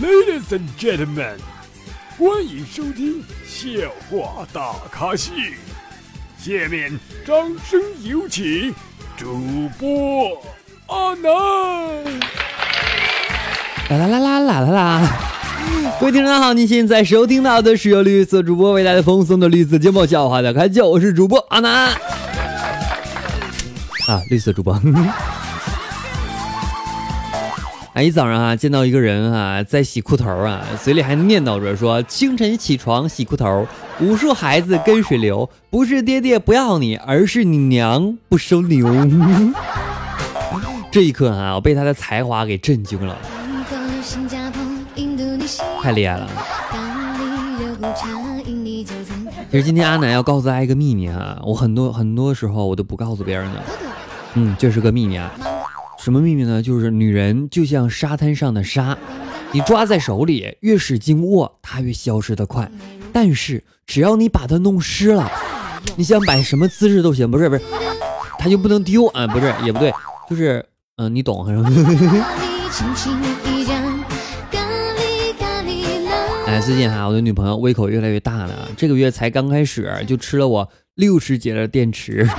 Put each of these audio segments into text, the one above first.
Ladies and gentlemen，欢迎收听笑话大咖秀。下面掌声有请主播阿南。啦啦啦啦啦啦啦！各位听众好，您现在收听到的是由绿色主播为大家奉送的绿色节目《笑话大咖秀》，我是主播阿南。啊，绿色主播。一早上啊，见到一个人啊，在洗裤头啊，嘴里还念叨着说：“清晨起床洗裤头，无数孩子跟水流，不是爹爹不要你，而是你娘不收留。”这一刻啊，我被他的才华给震惊了，太厉害了。其实今天阿南要告诉大家一个秘密啊，我很多很多时候我都不告诉别人的，嗯，这是个秘密啊。什么秘密呢？就是女人就像沙滩上的沙，你抓在手里，越使劲握，它越消失的快。但是只要你把它弄湿了，你想摆什么姿势都行。不是不是，它就不能丢啊？不是也不对，就是嗯，你懂。哎，最近哈，我的女朋友胃口越来越大了，这个月才刚开始就吃了我六十节的电池。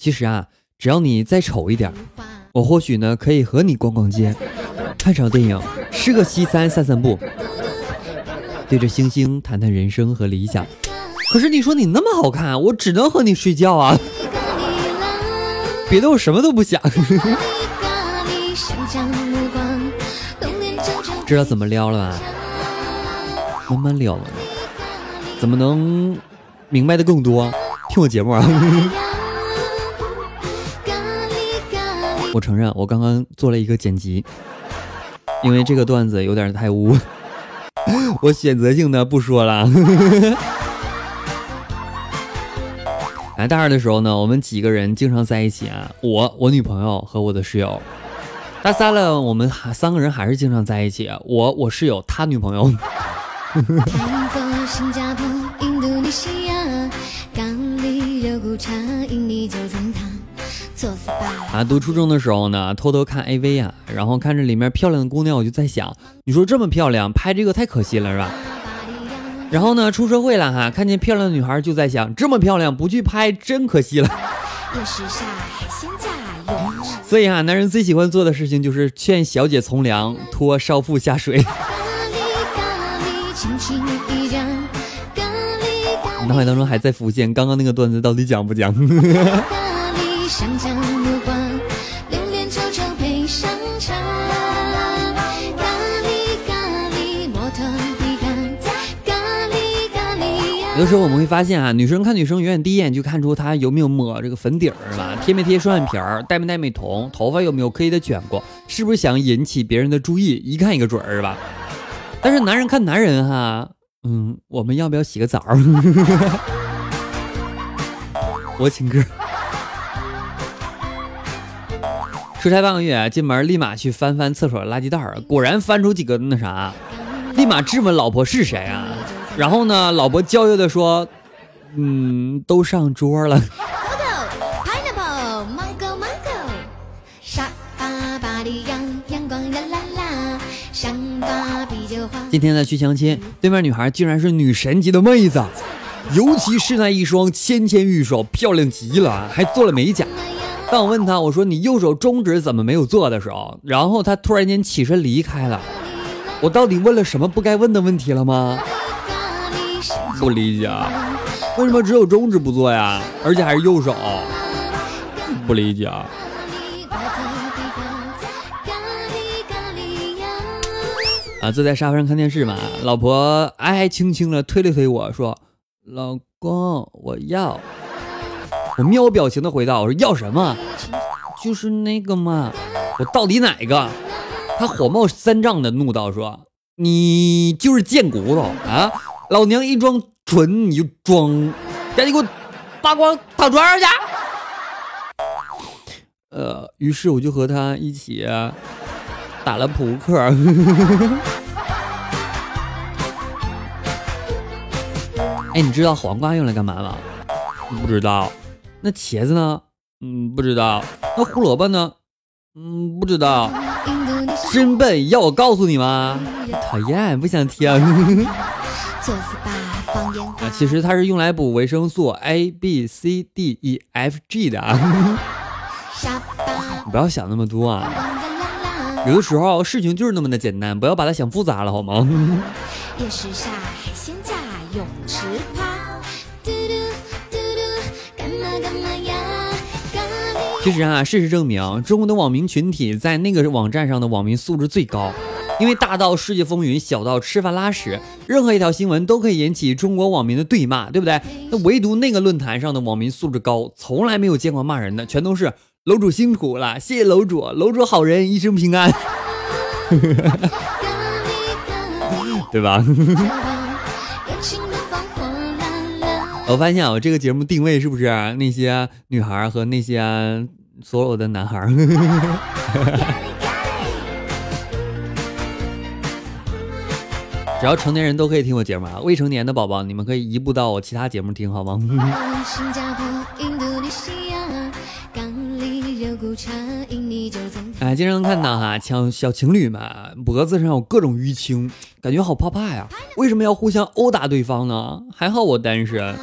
其实啊，只要你再丑一点，我或许呢可以和你逛逛街，看场电影，吃个西餐，散散步，对着星星谈谈人生和理想。可是你说你那么好看，我只能和你睡觉啊，别的我什么都不想。知道怎么撩了吧？慢慢撩了，怎么能明白的更多？听我节目啊！我承认，我刚刚做了一个剪辑，因为这个段子有点太污，我选择性的不说了。来大二的时候呢，我们几个人经常在一起啊，我、我女朋友和我的室友。大三了，我们还三个人还是经常在一起，我、我室友、他女朋友。啊，读初中的时候呢，偷偷看 AV 啊，然后看着里面漂亮的姑娘，我就在想，你说这么漂亮，拍这个太可惜了，是吧？然后呢，出社会了哈，看见漂亮的女孩，就在想，这么漂亮不去拍，真可惜了。所以啊，男人最喜欢做的事情就是劝小姐从良，拖少妇下水。脑海当中还在浮现刚刚那个段子，到底讲不讲？咖喱咖喱，摩登迪卡。咖喱咖喱有时候我们会发现啊，女生看女生远远第一眼就看出她有没有抹这个粉底儿是吧？贴没贴双眼皮儿？戴没戴美瞳？头发有没有刻意的卷过？是不是想引起别人的注意？一看一个准儿是吧？但是男人看男人哈，嗯，我们要不要洗个澡？我请客。出差半个月，进门立马去翻翻厕所垃圾袋儿，果然翻出几个那啥，立马质问老婆是谁啊？然后呢，老婆娇羞的说：“嗯，都上桌了。”今天呢去相亲，对面女孩竟然是女神级的妹子，尤其是那一双纤纤玉手，漂亮极了，还做了美甲。当我问他，我说你右手中指怎么没有做的时候，然后他突然间起身离开了。我到底问了什么不该问的问题了吗？不理解啊，为什么只有中指不做呀？而且还是右手。不理解。啊，坐在沙发上看电视嘛，老婆爱爱轻轻的推了推我说：“老公，我要。”我面无表情的回答：“我说要什么？就是那个嘛。我到底哪个？”他火冒三丈的怒道：“说你就是贱骨头啊！老娘一装纯你就装，赶紧给我扒光躺床上去！”呃，于是我就和他一起打了扑克。哎，你知道黄瓜用来干嘛吗？不知道。那茄子呢？嗯，不知道。那胡萝卜呢？嗯，不知道。真笨，要我告诉你吗？讨厌，不想听。啊，其实它是用来补维生素 A、B、C、D、E、F、G 的啊。你不要想那么多啊。有的时候事情就是那么的简单，不要把它想复杂了，好吗？其实啊，事实证明，中国的网民群体在那个网站上的网民素质最高，因为大到世界风云，小到吃饭拉屎，任何一条新闻都可以引起中国网民的对骂，对不对？那唯独那个论坛上的网民素质高，从来没有见过骂人的，全都是楼主辛苦了，谢谢楼主，楼主好人，一生平安，对吧？我发现啊，我这个节目定位是不是那些女孩和那些所有的男孩？只要成年人都可以听我节目啊，未成年的宝宝你们可以移步到我其他节目听，好吗？哎，经常能看到哈，像小情侣们脖子上有各种淤青，感觉好怕怕呀。为什么要互相殴打对方呢？还好我单身。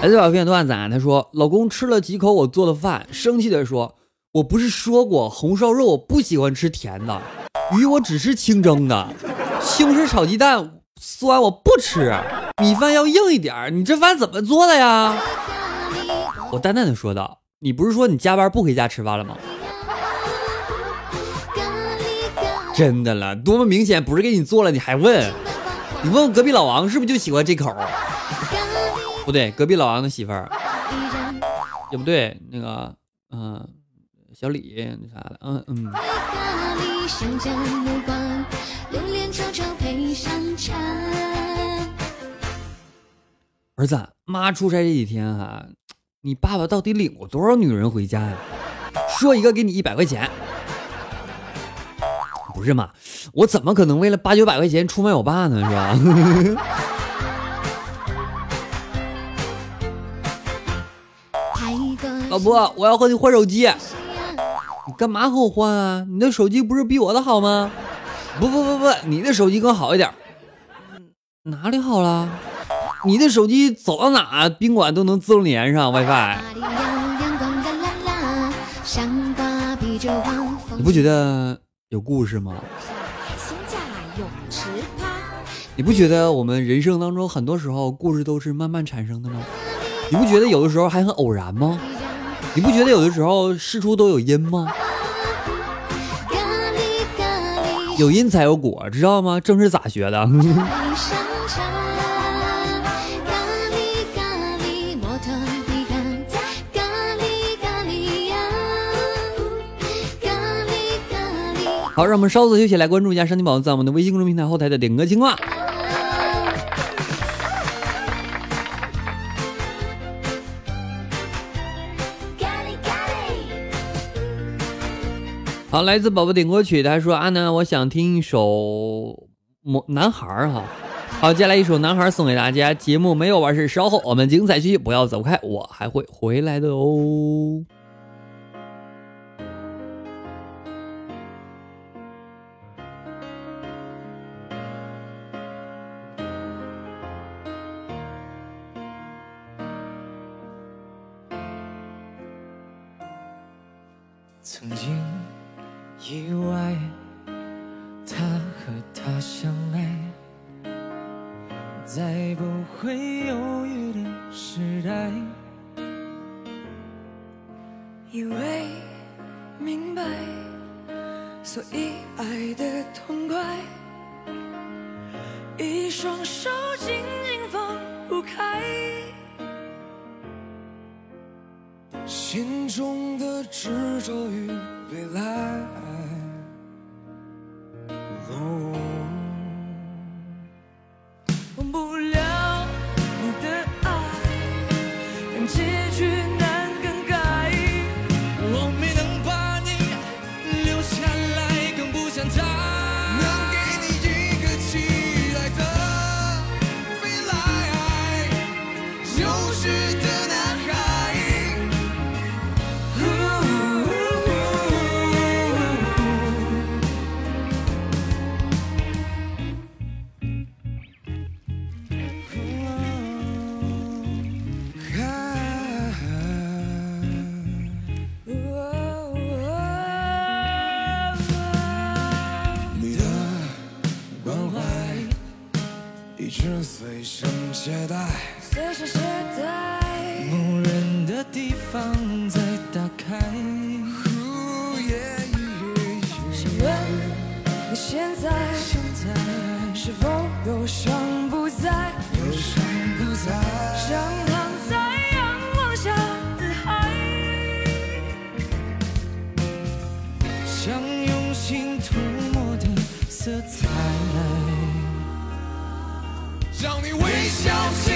来，这条片段子啊，他说老公吃了几口我做的饭，生气的说。我不是说过红烧肉我不喜欢吃甜的，鱼我只吃清蒸的，西红柿炒鸡蛋酸我不吃，米饭要硬一点。你这饭怎么做的呀？我淡淡的说道：“你不是说你加班不回家吃饭了吗？”真的了，多么明显不是给你做了，你还问？你问问隔壁老王是不是就喜欢这口？不对，隔壁老王的媳妇儿也不对，那个嗯。小李那啥的，嗯嗯。儿子，妈出差这几天哈，你爸爸到底领过多少女人回家呀？说一个给你一百块钱。不是嘛，我怎么可能为了八九百块钱出卖我爸呢？是吧？老婆，我要和你换手机。你干嘛和我换啊？你的手机不是比我的好吗？不不不不，你的手机更好一点。哪里好了？你的手机走到哪宾馆都能自动连上 WiFi。你不觉得有故事吗？你不觉得我们人生当中很多时候故事都是慢慢产生的吗？你不觉得有的时候还很偶然吗？你不觉得有的时候事出都有因吗？有因才有果，知道吗？正是咋学的？好，让我们稍作休息，来关注一下山顶宝宝在我们的微信公众平台后台的点歌情况。好，来自宝宝点歌曲，他说：“阿南，我想听一首《某男孩》哈。”好，接下来一首《男孩》送给大家。节目没有完事，稍后我们精彩继续，不要走开，我还会回来的哦。在不会犹豫的时代。以为明白，所以爱的痛快，一双手紧紧放不开，心中的执着与未来。un 消失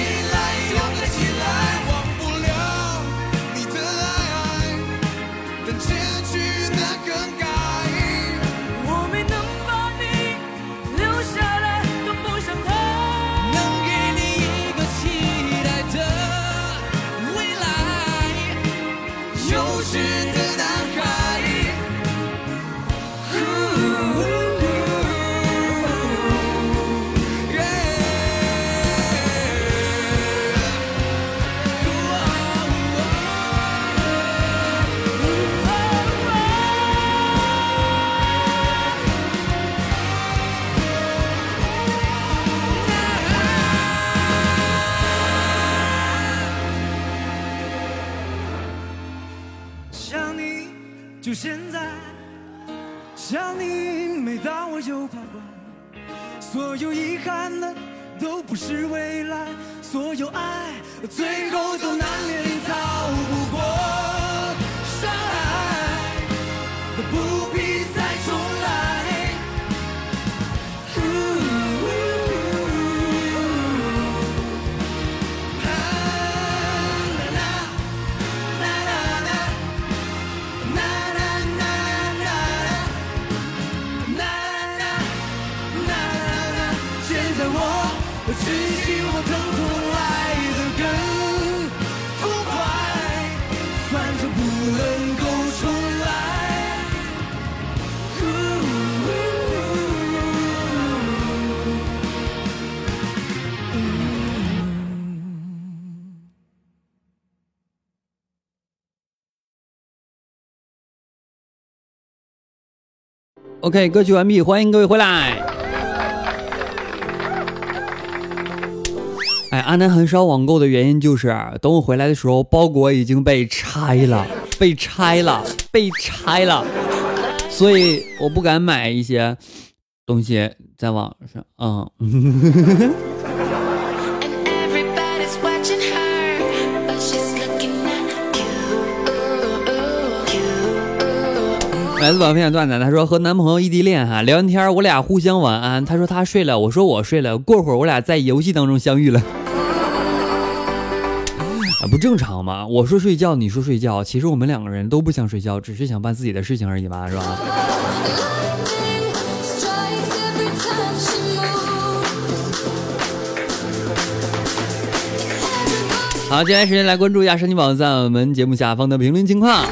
就现在。想你，每当我又徘徊。所有遗憾的都不是未来，所有爱最后都难免逃不过 OK，歌曲完毕，欢迎各位回来。哎，阿南很少网购的原因就是，等我回来的时候，包裹已经被拆了，被拆了，被拆了，所以我不敢买一些东西在网上。嗯，来自网分享段子，他说和男朋友异地恋哈，聊完天我俩互相晚安，他说他睡了，我说我睡了，过会儿我俩在游戏当中相遇了。啊，不正常吗？我说睡觉，你说睡觉，其实我们两个人都不想睡觉，只是想办自己的事情而已嘛，是吧？好，接下来时间来关注一下神奇宝在我们节目下方的评论情况。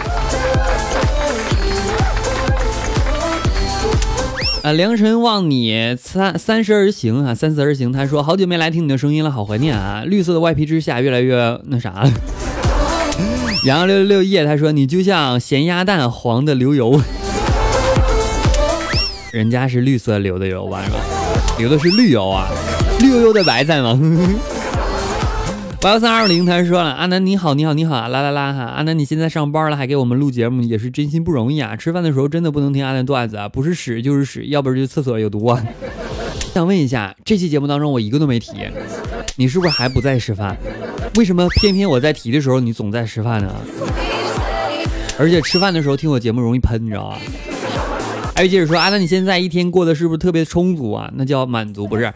啊，良辰望你三三十而行啊，三十而行。他说好久没来听你的声音了，好怀念啊！绿色的外皮之下，越来越那啥了。羊羊六六六夜，他说你就像咸鸭蛋黄的流油，人家是绿色流的油吧，是吧？流的是绿油啊，绿油油的白菜吗？八幺三二零，他说了，阿南你好，你好，你好，啦啦啦哈，阿南你现在上班了，还给我们录节目，也是真心不容易啊。吃饭的时候真的不能听阿南段子啊，不是屎就是屎，要不然就厕所有毒啊。想问一下，这期节目当中我一个都没提，你是不是还不在吃饭？为什么偏偏我在提的时候你总在吃饭呢？而且吃饭的时候听我节目容易喷，你知道吧？还有接着说，阿南你现在一天过得是不是特别充足啊？那叫满足，不是，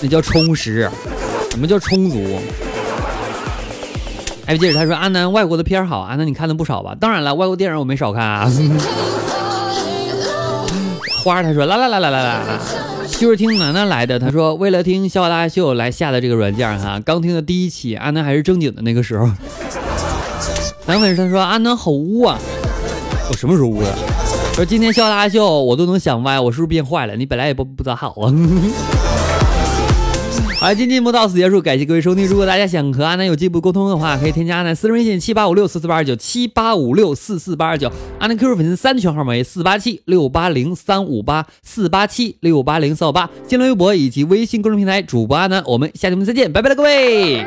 那叫充实。什么叫充足？哎，接着他说阿南外国的片儿好，阿南你看的不少吧？当然了，外国电影我没少看啊。花儿他说啦啦啦啦啦啦，就是听楠楠来的。他说为了听笑话大秀来下的这个软件哈，刚听的第一期，阿南还是正经的那个时候。男粉丝他说阿南好污啊，我什么时候污了？说今天笑话大秀我都能想歪，我是不是变坏了？你本来也不不咋好啊。好，今天节目到此结束，感谢各位收听。如果大家想和阿南有进一步沟通的话，可以添加阿南私人微信七八五六四四八二九七八五六四四八二九，阿南 QQ 粉丝三群号码为四八七六八零三五八四八七六八零三五八，新浪微博以及微信公众平台主播阿南，我们下期节目再见，拜拜了各位。